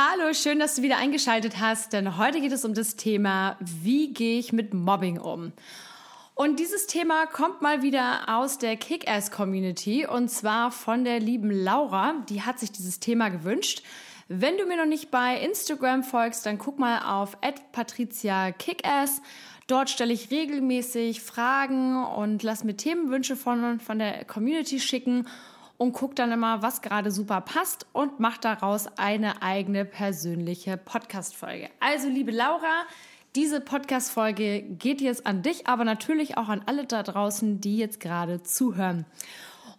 Hallo, schön, dass du wieder eingeschaltet hast, denn heute geht es um das Thema, wie gehe ich mit Mobbing um? Und dieses Thema kommt mal wieder aus der Kick-Ass-Community und zwar von der lieben Laura. Die hat sich dieses Thema gewünscht. Wenn du mir noch nicht bei Instagram folgst, dann guck mal auf @patricia_kickass. Dort stelle ich regelmäßig Fragen und lass mir Themenwünsche von, von der Community schicken und guck dann immer, was gerade super passt und mach daraus eine eigene persönliche Podcast-Folge. Also, liebe Laura, diese Podcast-Folge geht jetzt an dich, aber natürlich auch an alle da draußen, die jetzt gerade zuhören.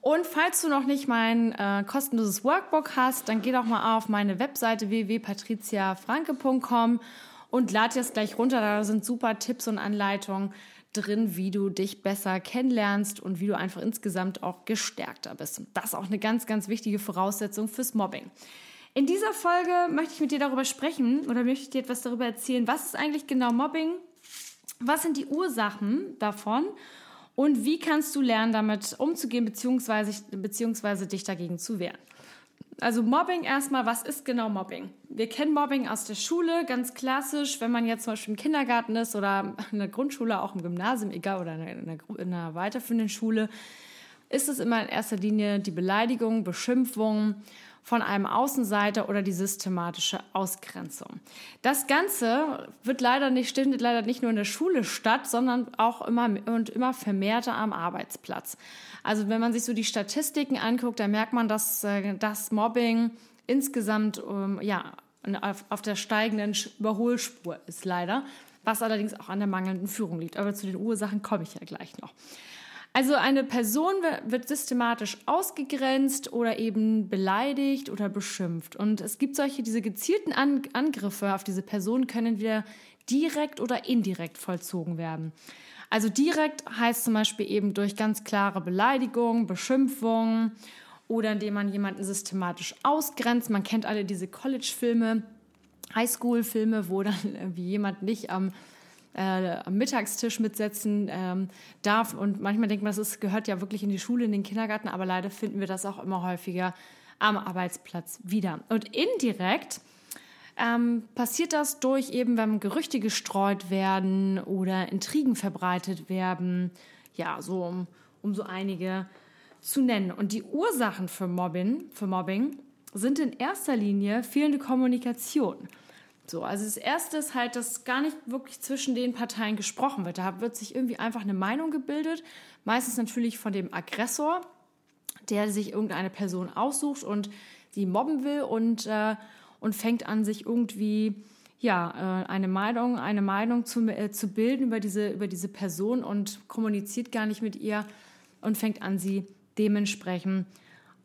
Und falls du noch nicht mein äh, kostenloses Workbook hast, dann geh doch mal auf meine Webseite www.patriziafranke.com und lad dir es gleich runter. Da sind super Tipps und Anleitungen drin, wie du dich besser kennenlernst und wie du einfach insgesamt auch gestärkter bist. Das ist auch eine ganz, ganz wichtige Voraussetzung fürs Mobbing. In dieser Folge möchte ich mit dir darüber sprechen oder möchte ich dir etwas darüber erzählen, was ist eigentlich genau Mobbing, was sind die Ursachen davon und wie kannst du lernen, damit umzugehen beziehungsweise, beziehungsweise dich dagegen zu wehren. Also Mobbing erstmal, was ist genau Mobbing? Wir kennen Mobbing aus der Schule, ganz klassisch, wenn man jetzt zum Beispiel im Kindergarten ist oder in der Grundschule, auch im Gymnasium, egal, oder in einer, in einer weiterführenden Schule, ist es immer in erster Linie die Beleidigung, Beschimpfung von einem Außenseiter oder die systematische Ausgrenzung. Das Ganze wird leider nicht, findet leider nicht nur in der Schule statt, sondern auch immer und immer vermehrter am Arbeitsplatz. Also wenn man sich so die Statistiken anguckt, dann merkt man, dass äh, das Mobbing insgesamt ähm, ja auf, auf der steigenden Überholspur ist leider, was allerdings auch an der mangelnden Führung liegt. Aber zu den Ursachen komme ich ja gleich noch. Also eine Person wird systematisch ausgegrenzt oder eben beleidigt oder beschimpft. Und es gibt solche, diese gezielten Angriffe auf diese Person können wieder direkt oder indirekt vollzogen werden. Also direkt heißt zum Beispiel eben durch ganz klare Beleidigung, Beschimpfung oder indem man jemanden systematisch ausgrenzt. Man kennt alle diese College-Filme, Highschool-Filme, wo dann irgendwie jemand nicht am äh, am Mittagstisch mitsetzen ähm, darf. Und manchmal denkt man, das gehört ja wirklich in die Schule, in den Kindergarten, aber leider finden wir das auch immer häufiger am Arbeitsplatz wieder. Und indirekt ähm, passiert das durch eben, wenn Gerüchte gestreut werden oder Intrigen verbreitet werden. Ja, so um, um so einige zu nennen. Und die Ursachen für Mobbing, für Mobbing sind in erster Linie fehlende Kommunikation. So, also das erste ist halt, dass gar nicht wirklich zwischen den Parteien gesprochen wird. Da wird sich irgendwie einfach eine Meinung gebildet, meistens natürlich von dem Aggressor, der sich irgendeine Person aussucht und sie mobben will und, äh, und fängt an, sich irgendwie ja, äh, eine Meinung, eine Meinung zu, äh, zu bilden über diese, über diese Person und kommuniziert gar nicht mit ihr und fängt an, sie dementsprechend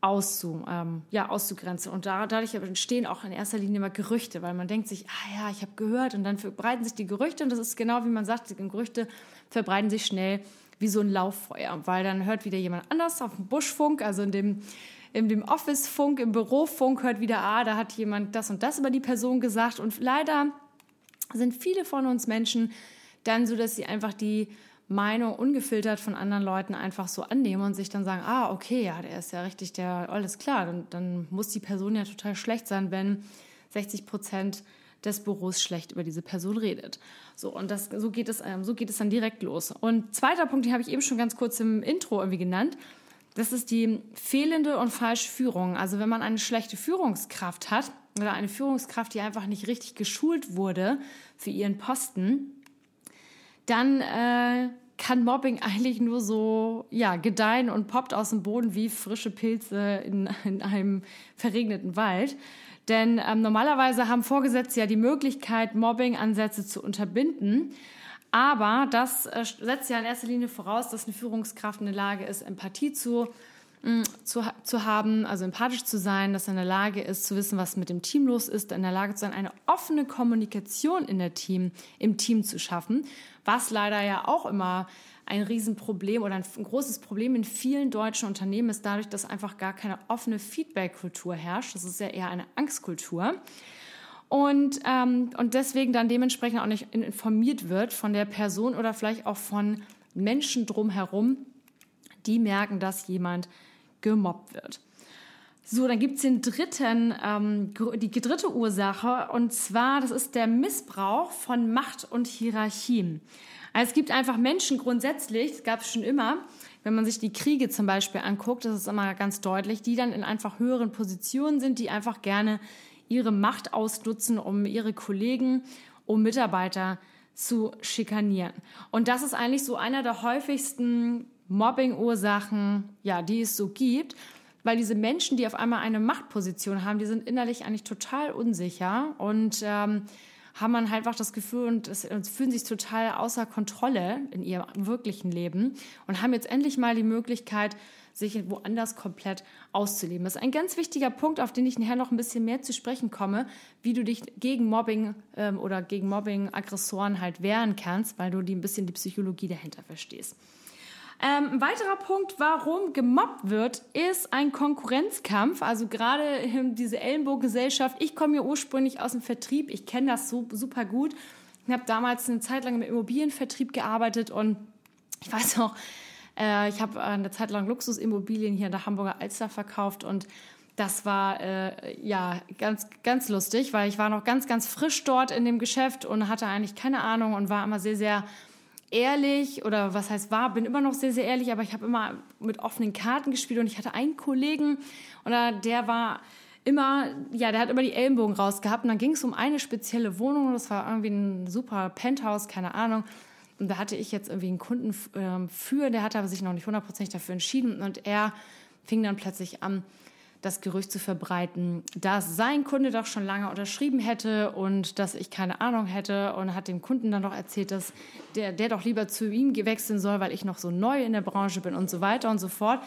auszu, ähm, ja, auszugrenzen. Und da, dadurch entstehen auch in erster Linie immer Gerüchte, weil man denkt sich, ah ja, ich habe gehört und dann verbreiten sich die Gerüchte und das ist genau wie man sagt, die Gerüchte verbreiten sich schnell wie so ein Lauffeuer, weil dann hört wieder jemand anders auf dem Buschfunk, also in dem in dem Office-Funk, im Bürofunk hört wieder, ah, da hat jemand das und das über die Person gesagt und leider sind viele von uns Menschen dann so, dass sie einfach die Meinung ungefiltert von anderen Leuten einfach so annehmen und sich dann sagen, ah, okay, ja, der ist ja richtig, der, alles klar, dann, dann muss die Person ja total schlecht sein, wenn 60 Prozent des Büros schlecht über diese Person redet. So, und das, so geht es, ähm, so geht es dann direkt los. Und zweiter Punkt, den habe ich eben schon ganz kurz im Intro irgendwie genannt. Das ist die fehlende und falsche Führung. Also wenn man eine schlechte Führungskraft hat oder eine Führungskraft, die einfach nicht richtig geschult wurde für ihren Posten, dann äh, kann Mobbing eigentlich nur so ja gedeihen und poppt aus dem Boden wie frische Pilze in, in einem verregneten Wald. Denn ähm, normalerweise haben Vorgesetzte ja die Möglichkeit, Mobbing-Ansätze zu unterbinden. Aber das äh, setzt ja in erster Linie voraus, dass eine Führungskraft in der Lage ist, Empathie zu zu, zu haben, also empathisch zu sein, dass er in der Lage ist, zu wissen, was mit dem Team los ist, in der Lage zu sein, eine offene Kommunikation in der Team, im Team zu schaffen, was leider ja auch immer ein Riesenproblem oder ein großes Problem in vielen deutschen Unternehmen ist dadurch, dass einfach gar keine offene Feedback-Kultur herrscht. Das ist ja eher eine Angstkultur. Und, ähm, und deswegen dann dementsprechend auch nicht informiert wird von der Person oder vielleicht auch von Menschen drumherum, die merken, dass jemand gemobbt wird. So, dann gibt es den dritten, ähm, die dritte Ursache und zwar, das ist der Missbrauch von Macht und Hierarchien. Also es gibt einfach Menschen grundsätzlich, das gab es schon immer, wenn man sich die Kriege zum Beispiel anguckt, das ist immer ganz deutlich, die dann in einfach höheren Positionen sind, die einfach gerne ihre Macht ausnutzen, um ihre Kollegen, um Mitarbeiter zu schikanieren. Und das ist eigentlich so einer der häufigsten Mobbing-Ursachen, ja, die es so gibt, weil diese Menschen, die auf einmal eine Machtposition haben, die sind innerlich eigentlich total unsicher und ähm, haben man halt einfach das Gefühl und, es, fühlen sich total außer Kontrolle in ihrem wirklichen Leben und haben jetzt endlich mal die Möglichkeit, sich woanders komplett auszuleben. Das ist ein ganz wichtiger Punkt, auf den ich nachher noch ein bisschen mehr zu sprechen komme, wie du dich gegen Mobbing ähm, oder gegen Mobbing-Aggressoren halt wehren kannst, weil du die ein bisschen die Psychologie dahinter verstehst. Ähm, ein weiterer Punkt, warum gemobbt wird, ist ein Konkurrenzkampf. Also gerade diese Ellenbogengesellschaft. Ich komme ja ursprünglich aus dem Vertrieb. Ich kenne das so super gut. Ich habe damals eine Zeit lang im Immobilienvertrieb gearbeitet und ich weiß auch, äh, ich habe eine Zeit lang Luxusimmobilien hier in der Hamburger Alster verkauft und das war äh, ja ganz, ganz lustig, weil ich war noch ganz, ganz frisch dort in dem Geschäft und hatte eigentlich keine Ahnung und war immer sehr, sehr ehrlich oder was heißt war, bin immer noch sehr, sehr ehrlich, aber ich habe immer mit offenen Karten gespielt und ich hatte einen Kollegen und der war immer, ja, der hat immer die Ellenbogen rausgehabt und dann ging es um eine spezielle Wohnung, das war irgendwie ein super Penthouse, keine Ahnung. Und da hatte ich jetzt irgendwie einen Kunden äh, für, der hatte aber sich noch nicht hundertprozentig dafür entschieden und er fing dann plötzlich an, das Gerücht zu verbreiten, dass sein Kunde doch schon lange unterschrieben hätte und dass ich keine Ahnung hätte und hat dem Kunden dann noch erzählt, dass der, der doch lieber zu ihm wechseln soll, weil ich noch so neu in der Branche bin und so weiter und so fort.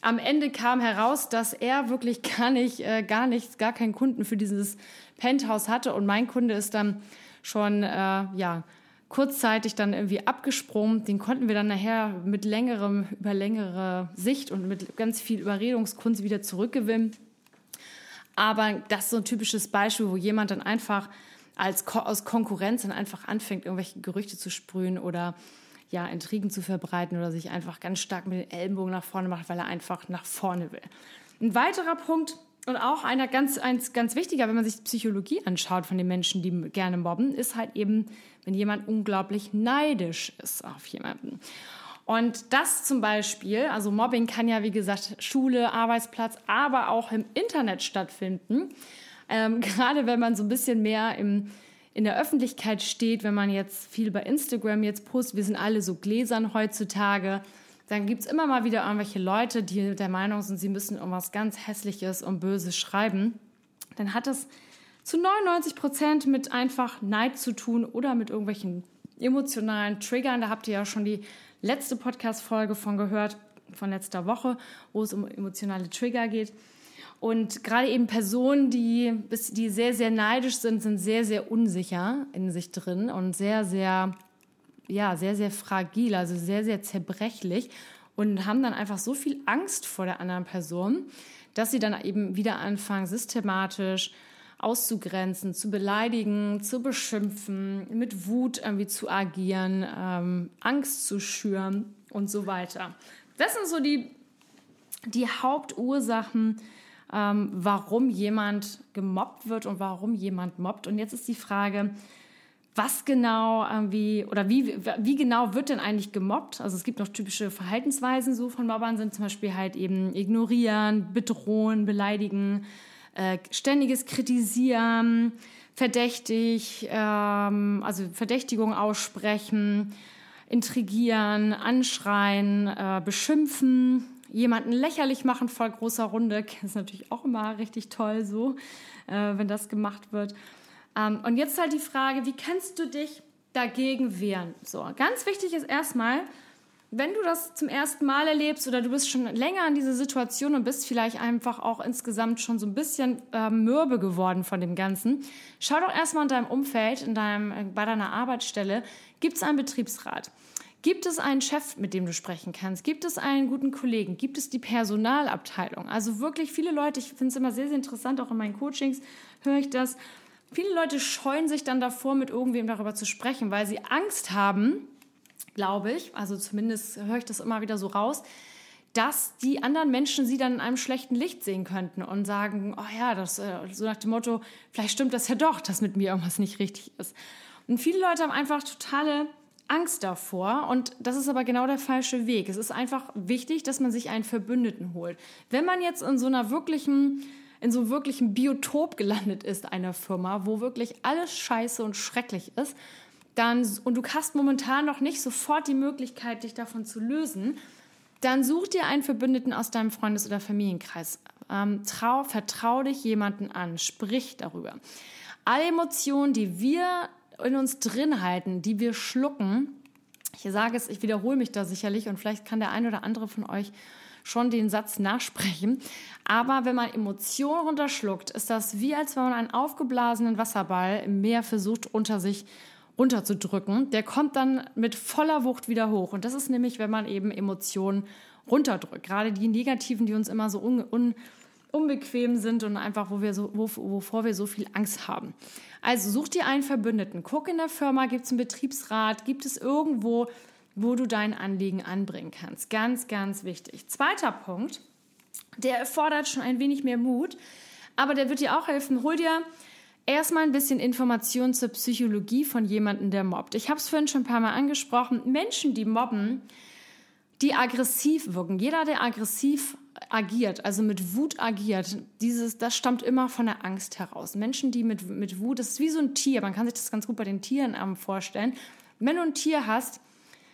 Am Ende kam heraus, dass er wirklich gar nicht, äh, gar nichts, gar keinen Kunden für dieses Penthouse hatte und mein Kunde ist dann schon, äh, ja, kurzzeitig dann irgendwie abgesprungen. Den konnten wir dann nachher mit längerem, über längere Sicht und mit ganz viel Überredungskunst wieder zurückgewinnen. Aber das ist so ein typisches Beispiel, wo jemand dann einfach als aus Konkurrenz dann einfach anfängt, irgendwelche Gerüchte zu sprühen oder ja, Intrigen zu verbreiten oder sich einfach ganz stark mit den Ellenbogen nach vorne macht, weil er einfach nach vorne will. Ein weiterer Punkt, und auch einer ganz, eins, ganz wichtiger, wenn man sich Psychologie anschaut von den Menschen, die gerne mobben, ist halt eben, wenn jemand unglaublich neidisch ist auf jemanden. Und das zum Beispiel, also Mobbing kann ja wie gesagt Schule, Arbeitsplatz, aber auch im Internet stattfinden. Ähm, gerade wenn man so ein bisschen mehr im, in der Öffentlichkeit steht, wenn man jetzt viel bei Instagram jetzt postet, wir sind alle so gläsern heutzutage, dann gibt es immer mal wieder irgendwelche Leute, die der Meinung sind, sie müssen irgendwas ganz Hässliches und Böses schreiben. Dann hat es zu 99 Prozent mit einfach Neid zu tun oder mit irgendwelchen emotionalen Triggern. Da habt ihr ja schon die letzte Podcast-Folge von gehört, von letzter Woche, wo es um emotionale Trigger geht. Und gerade eben Personen, die, die sehr, sehr neidisch sind, sind sehr, sehr unsicher in sich drin und sehr, sehr ja, sehr, sehr fragil, also sehr, sehr zerbrechlich und haben dann einfach so viel Angst vor der anderen Person, dass sie dann eben wieder anfangen, systematisch auszugrenzen, zu beleidigen, zu beschimpfen, mit Wut irgendwie zu agieren, ähm, Angst zu schüren und so weiter. Das sind so die, die Hauptursachen, ähm, warum jemand gemobbt wird und warum jemand mobbt. Und jetzt ist die Frage, was genau irgendwie oder wie, wie genau wird denn eigentlich gemobbt? Also es gibt noch typische Verhaltensweisen so von Mobbern, sind zum Beispiel halt eben ignorieren, bedrohen, beleidigen, äh, ständiges Kritisieren, verdächtig, ähm, also Verdächtigung aussprechen, intrigieren, anschreien, äh, beschimpfen, jemanden lächerlich machen vor großer Runde. Das ist natürlich auch immer richtig toll so, äh, wenn das gemacht wird. Ähm, und jetzt halt die Frage, wie kannst du dich dagegen wehren? So, ganz wichtig ist erstmal, wenn du das zum ersten Mal erlebst oder du bist schon länger in dieser Situation und bist vielleicht einfach auch insgesamt schon so ein bisschen äh, mürbe geworden von dem Ganzen, schau doch erstmal in deinem Umfeld, in deinem, äh, bei deiner Arbeitsstelle, gibt es einen Betriebsrat? Gibt es einen Chef, mit dem du sprechen kannst? Gibt es einen guten Kollegen? Gibt es die Personalabteilung? Also wirklich viele Leute, ich finde es immer sehr, sehr interessant, auch in meinen Coachings höre ich das. Viele Leute scheuen sich dann davor, mit irgendwem darüber zu sprechen, weil sie Angst haben, glaube ich, also zumindest höre ich das immer wieder so raus, dass die anderen Menschen sie dann in einem schlechten Licht sehen könnten und sagen, oh ja, das, äh, so nach dem Motto, vielleicht stimmt das ja doch, dass mit mir irgendwas nicht richtig ist. Und viele Leute haben einfach totale Angst davor und das ist aber genau der falsche Weg. Es ist einfach wichtig, dass man sich einen Verbündeten holt. Wenn man jetzt in so einer wirklichen in so wirklichen Biotop gelandet ist einer Firma, wo wirklich alles scheiße und schrecklich ist, dann, und du hast momentan noch nicht sofort die Möglichkeit, dich davon zu lösen, dann such dir einen Verbündeten aus deinem Freundes- oder Familienkreis. Ähm, trau, vertrau dich jemanden an, sprich darüber. Alle Emotionen, die wir in uns drin halten, die wir schlucken, ich sage es, ich wiederhole mich da sicherlich und vielleicht kann der ein oder andere von euch schon den Satz nachsprechen. Aber wenn man Emotionen runterschluckt, ist das wie als wenn man einen aufgeblasenen Wasserball im Meer versucht unter sich runterzudrücken. Der kommt dann mit voller Wucht wieder hoch. Und das ist nämlich, wenn man eben Emotionen runterdrückt. Gerade die negativen, die uns immer so un, un, unbequem sind und einfach, wo wir so, wo, wovor wir so viel Angst haben. Also such dir einen Verbündeten. Guck in der Firma, gibt es einen Betriebsrat, gibt es irgendwo, wo du dein Anliegen anbringen kannst. Ganz, ganz wichtig. Zweiter Punkt, der erfordert schon ein wenig mehr Mut, aber der wird dir auch helfen. Hol dir Erstmal ein bisschen Information zur Psychologie von jemandem, der mobbt. Ich habe es vorhin schon ein paar Mal angesprochen. Menschen, die mobben, die aggressiv wirken. Jeder, der aggressiv agiert, also mit Wut agiert, dieses, das stammt immer von der Angst heraus. Menschen, die mit, mit Wut, das ist wie so ein Tier, man kann sich das ganz gut bei den Tieren vorstellen. Wenn du ein Tier hast,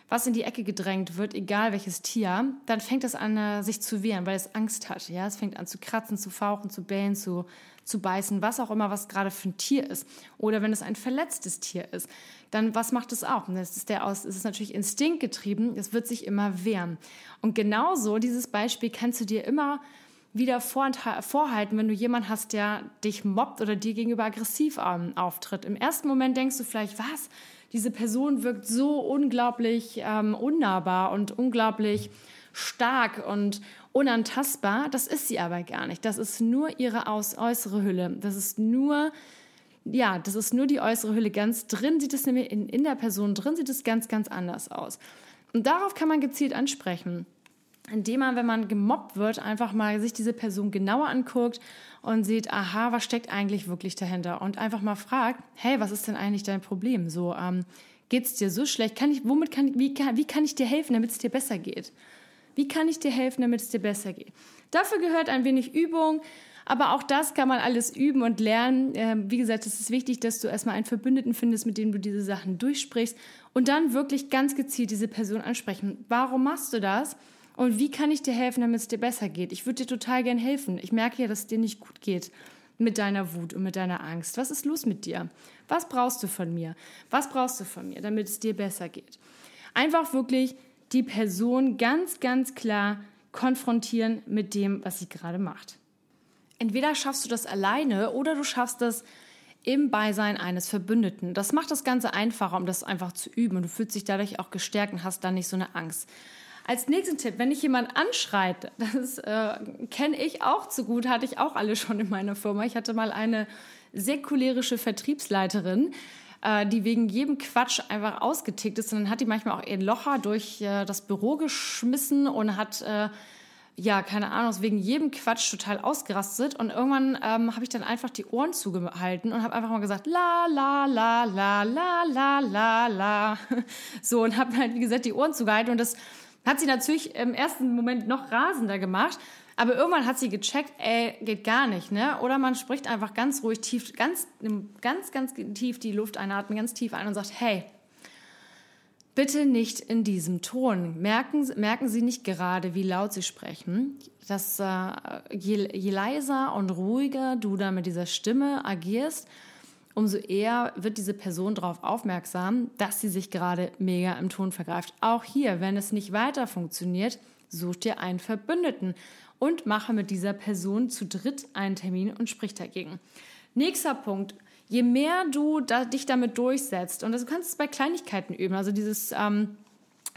was in die Ecke gedrängt wird, egal welches Tier, dann fängt es an, äh, sich zu wehren, weil es Angst hat. Ja? Es fängt an zu kratzen, zu fauchen, zu bellen, zu, zu beißen, was auch immer, was gerade für ein Tier ist. Oder wenn es ein verletztes Tier ist, dann was macht es auch? Das ist, der aus, es ist natürlich instinktgetrieben, es wird sich immer wehren. Und genauso, dieses Beispiel kannst du dir immer wieder vorhalten, wenn du jemanden hast, der dich mobbt oder dir gegenüber aggressiv ähm, auftritt. Im ersten Moment denkst du vielleicht, was? Diese Person wirkt so unglaublich ähm, unnahbar und unglaublich stark und unantastbar. Das ist sie aber gar nicht. Das ist nur ihre äußere Hülle. Das ist nur, ja, das ist nur die äußere Hülle. Ganz drin sieht es nämlich in, in der Person drin sieht es ganz, ganz anders aus. Und darauf kann man gezielt ansprechen indem man, wenn man gemobbt wird, einfach mal sich diese Person genauer anguckt und sieht, aha, was steckt eigentlich wirklich dahinter? Und einfach mal fragt, hey, was ist denn eigentlich dein Problem? So, ähm, geht's dir so schlecht? Kann ich, womit kann, wie, kann, wie kann ich dir helfen, damit es dir besser geht? Wie kann ich dir helfen, damit es dir besser geht? Dafür gehört ein wenig Übung, aber auch das kann man alles üben und lernen. Ähm, wie gesagt, es ist wichtig, dass du erstmal einen Verbündeten findest, mit dem du diese Sachen durchsprichst und dann wirklich ganz gezielt diese Person ansprechen. Warum machst du das? Und wie kann ich dir helfen, damit es dir besser geht? Ich würde dir total gern helfen. Ich merke ja, dass es dir nicht gut geht mit deiner Wut und mit deiner Angst. Was ist los mit dir? Was brauchst du von mir? Was brauchst du von mir, damit es dir besser geht? Einfach wirklich die Person ganz, ganz klar konfrontieren mit dem, was sie gerade macht. Entweder schaffst du das alleine oder du schaffst das im Beisein eines Verbündeten. Das macht das Ganze einfacher, um das einfach zu üben und du fühlst dich dadurch auch gestärkt und hast dann nicht so eine Angst. Als nächsten Tipp, wenn dich jemand anschreit, das äh, kenne ich auch zu gut, hatte ich auch alle schon in meiner Firma. Ich hatte mal eine sehr cholerische Vertriebsleiterin, äh, die wegen jedem Quatsch einfach ausgetickt ist. Und dann hat die manchmal auch ihren Locher durch äh, das Büro geschmissen und hat, äh, ja, keine Ahnung, wegen jedem Quatsch total ausgerastet. Und irgendwann ähm, habe ich dann einfach die Ohren zugehalten und habe einfach mal gesagt, la, la, la, la, la, la, la, la. So, und habe halt, wie gesagt, die Ohren zugehalten. Und das hat sie natürlich im ersten Moment noch rasender gemacht. Aber irgendwann hat sie gecheckt, ey, geht gar nicht, ne? Oder man spricht einfach ganz ruhig tief, ganz, ganz, ganz tief die Luft einatmen, ganz tief ein und sagt, hey, bitte nicht in diesem Ton. Merken, merken Sie nicht gerade, wie laut Sie sprechen. Dass, äh, je, je leiser und ruhiger du da mit dieser Stimme agierst, umso eher wird diese Person darauf aufmerksam, dass sie sich gerade mega im Ton vergreift. Auch hier, wenn es nicht weiter funktioniert, such dir einen Verbündeten und mache mit dieser Person zu dritt einen Termin und sprich dagegen. Nächster Punkt. Je mehr du da, dich damit durchsetzt, und das, du kannst es bei Kleinigkeiten üben, also dieses ähm,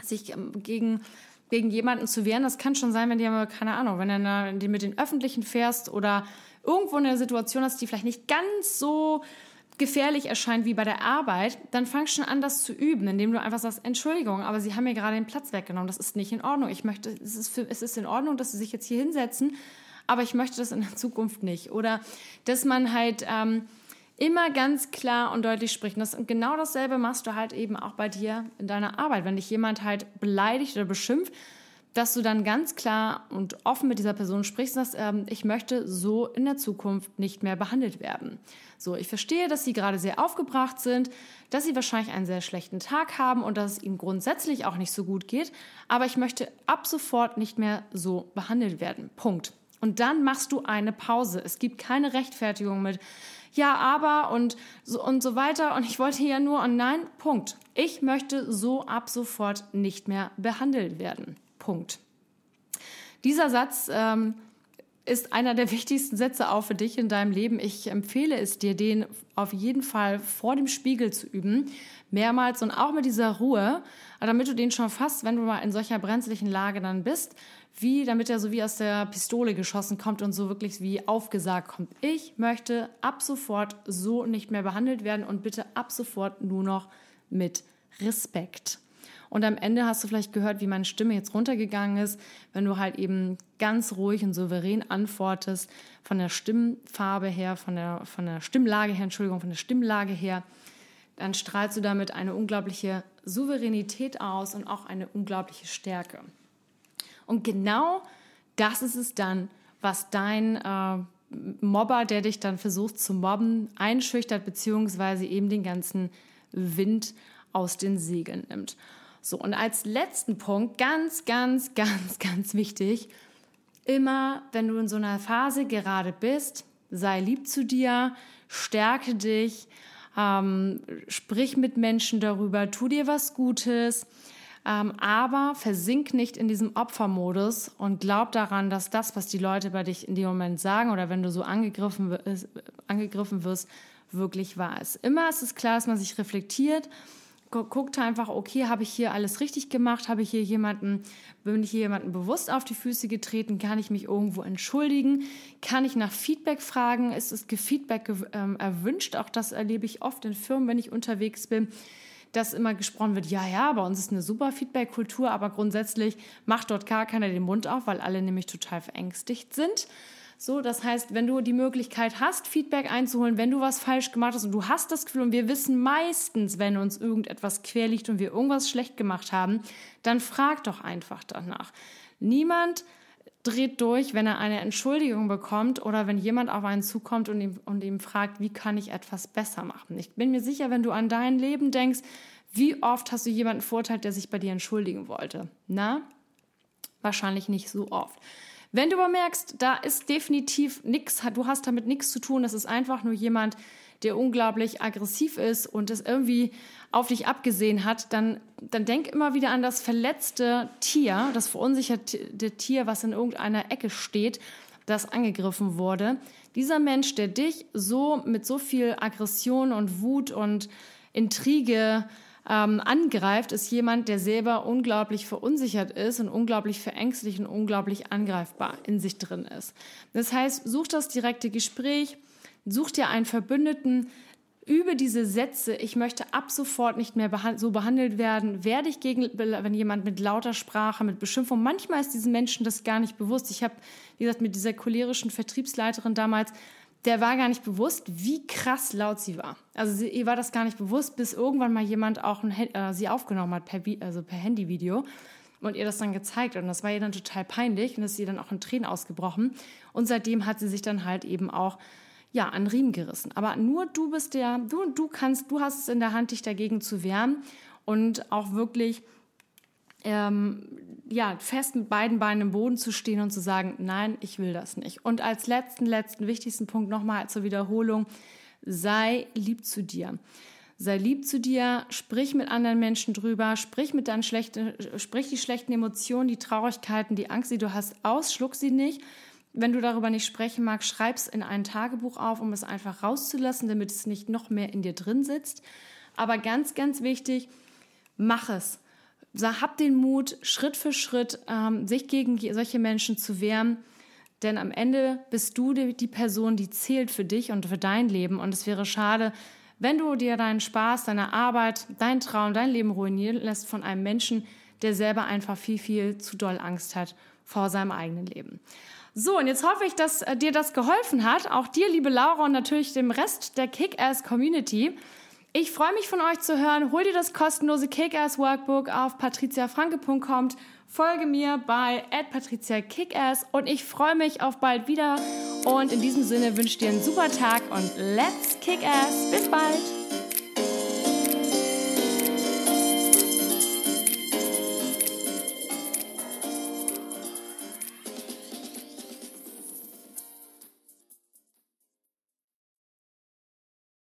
sich ähm, gegen gegen jemanden zu wehren, das kann schon sein, wenn dir, keine Ahnung, wenn du mit den Öffentlichen fährst oder irgendwo eine Situation hast, die vielleicht nicht ganz so gefährlich erscheint wie bei der Arbeit, dann fang schon an, das zu üben, indem du einfach sagst, Entschuldigung, aber Sie haben mir gerade den Platz weggenommen, das ist nicht in Ordnung. Ich möchte, es ist, für, es ist in Ordnung, dass Sie sich jetzt hier hinsetzen, aber ich möchte das in der Zukunft nicht. Oder dass man halt ähm, immer ganz klar und deutlich spricht. Und, das, und genau dasselbe machst du halt eben auch bei dir in deiner Arbeit. Wenn dich jemand halt beleidigt oder beschimpft, dass du dann ganz klar und offen mit dieser Person sprichst sagst, ähm, ich möchte so in der Zukunft nicht mehr behandelt werden. So, ich verstehe, dass sie gerade sehr aufgebracht sind, dass sie wahrscheinlich einen sehr schlechten Tag haben und dass es ihnen grundsätzlich auch nicht so gut geht, aber ich möchte ab sofort nicht mehr so behandelt werden. Punkt. Und dann machst du eine Pause. Es gibt keine Rechtfertigung mit, ja, aber und so, und so weiter. Und ich wollte ja nur, und nein, Punkt. Ich möchte so ab sofort nicht mehr behandelt werden. Punkt. Dieser Satz ähm, ist einer der wichtigsten Sätze auch für dich in deinem Leben. Ich empfehle es dir, den auf jeden Fall vor dem Spiegel zu üben, mehrmals und auch mit dieser Ruhe, damit du den schon fast, wenn du mal in solcher brenzlichen Lage dann bist, wie damit er so wie aus der Pistole geschossen kommt und so wirklich wie aufgesagt kommt. Ich möchte ab sofort so nicht mehr behandelt werden und bitte ab sofort nur noch mit Respekt. Und am Ende hast du vielleicht gehört, wie meine Stimme jetzt runtergegangen ist, wenn du halt eben ganz ruhig und souverän antwortest, von der Stimmfarbe her, von der, von der Stimmlage her, Entschuldigung, von der Stimmlage her, dann strahlst du damit eine unglaubliche Souveränität aus und auch eine unglaubliche Stärke. Und genau das ist es dann, was dein äh, Mobber, der dich dann versucht zu mobben, einschüchtert, beziehungsweise eben den ganzen Wind aus den Segeln nimmt. So, und als letzten Punkt, ganz, ganz, ganz, ganz wichtig, immer, wenn du in so einer Phase gerade bist, sei lieb zu dir, stärke dich, ähm, sprich mit Menschen darüber, tu dir was Gutes, ähm, aber versink nicht in diesem Opfermodus und glaub daran, dass das, was die Leute bei dich in dem Moment sagen oder wenn du so angegriffen, angegriffen wirst, wirklich wahr ist. Immer ist es klar, dass man sich reflektiert guckt einfach, okay, habe ich hier alles richtig gemacht? Habe ich hier jemanden, bin ich hier jemanden bewusst auf die Füße getreten? Kann ich mich irgendwo entschuldigen? Kann ich nach Feedback fragen? Ist es Feedback ähm, erwünscht? Auch das erlebe ich oft in Firmen, wenn ich unterwegs bin dass immer gesprochen wird, ja, ja, bei uns ist eine super Feedback-Kultur, aber grundsätzlich macht dort gar keiner den Mund auf, weil alle nämlich total verängstigt sind. So, das heißt, wenn du die Möglichkeit hast, Feedback einzuholen, wenn du was falsch gemacht hast und du hast das Gefühl, und wir wissen meistens, wenn uns irgendetwas quer liegt und wir irgendwas schlecht gemacht haben, dann frag doch einfach danach. Niemand dreht durch, wenn er eine Entschuldigung bekommt oder wenn jemand auf einen zukommt und ihm, und ihm fragt, wie kann ich etwas besser machen. Ich bin mir sicher, wenn du an dein Leben denkst, wie oft hast du jemanden verurteilt, der sich bei dir entschuldigen wollte? Na? Wahrscheinlich nicht so oft. Wenn du aber merkst, da ist definitiv nichts, du hast damit nichts zu tun, das ist einfach nur jemand, der unglaublich aggressiv ist und es irgendwie auf dich abgesehen hat, dann, dann denk immer wieder an das verletzte Tier, das verunsicherte Tier, was in irgendeiner Ecke steht, das angegriffen wurde. Dieser Mensch, der dich so mit so viel Aggression und Wut und Intrige ähm, angreift, ist jemand, der selber unglaublich verunsichert ist und unglaublich verängstigt und unglaublich angreifbar in sich drin ist. Das heißt, such das direkte Gespräch, such dir einen Verbündeten, übe diese Sätze, ich möchte ab sofort nicht mehr so behandelt werden, werde ich gegen, wenn jemand mit lauter Sprache, mit Beschimpfung, manchmal ist diesen Menschen das gar nicht bewusst. Ich habe, wie gesagt, mit dieser cholerischen Vertriebsleiterin damals der war gar nicht bewusst, wie krass laut sie war. Also sie, ihr war das gar nicht bewusst, bis irgendwann mal jemand auch ein, äh, sie aufgenommen hat per, also per Handyvideo und ihr das dann gezeigt. Und das war ihr dann total peinlich und ist ihr dann auch in Tränen ausgebrochen. Und seitdem hat sie sich dann halt eben auch ja, an Riemen gerissen. Aber nur du bist der, du, du kannst, du hast es in der Hand, dich dagegen zu wehren und auch wirklich ähm, ja, fest mit beiden Beinen im Boden zu stehen und zu sagen, nein, ich will das nicht. Und als letzten, letzten, wichtigsten Punkt nochmal zur Wiederholung, sei lieb zu dir. Sei lieb zu dir, sprich mit anderen Menschen drüber, sprich mit deinen schlechten, sprich die schlechten Emotionen, die Traurigkeiten, die Angst, die du hast, aus, schluck sie nicht. Wenn du darüber nicht sprechen magst, schreib es in ein Tagebuch auf, um es einfach rauszulassen, damit es nicht noch mehr in dir drin sitzt. Aber ganz, ganz wichtig, mach es. Hab den Mut, Schritt für Schritt ähm, sich gegen solche Menschen zu wehren. Denn am Ende bist du die, die Person, die zählt für dich und für dein Leben. Und es wäre schade, wenn du dir deinen Spaß, deine Arbeit, dein Traum, dein Leben ruinieren lässt von einem Menschen, der selber einfach viel, viel zu doll Angst hat vor seinem eigenen Leben. So, und jetzt hoffe ich, dass äh, dir das geholfen hat. Auch dir, liebe Laura, und natürlich dem Rest der Kick-Ass-Community. Ich freue mich von euch zu hören. Hol dir das kostenlose Kick-Ass-Workbook auf patriziafranke.com. Folge mir bei @patriziakickass und ich freue mich auf bald wieder. Und in diesem Sinne wünsche ich dir einen super Tag und let's kick ass. Bis bald.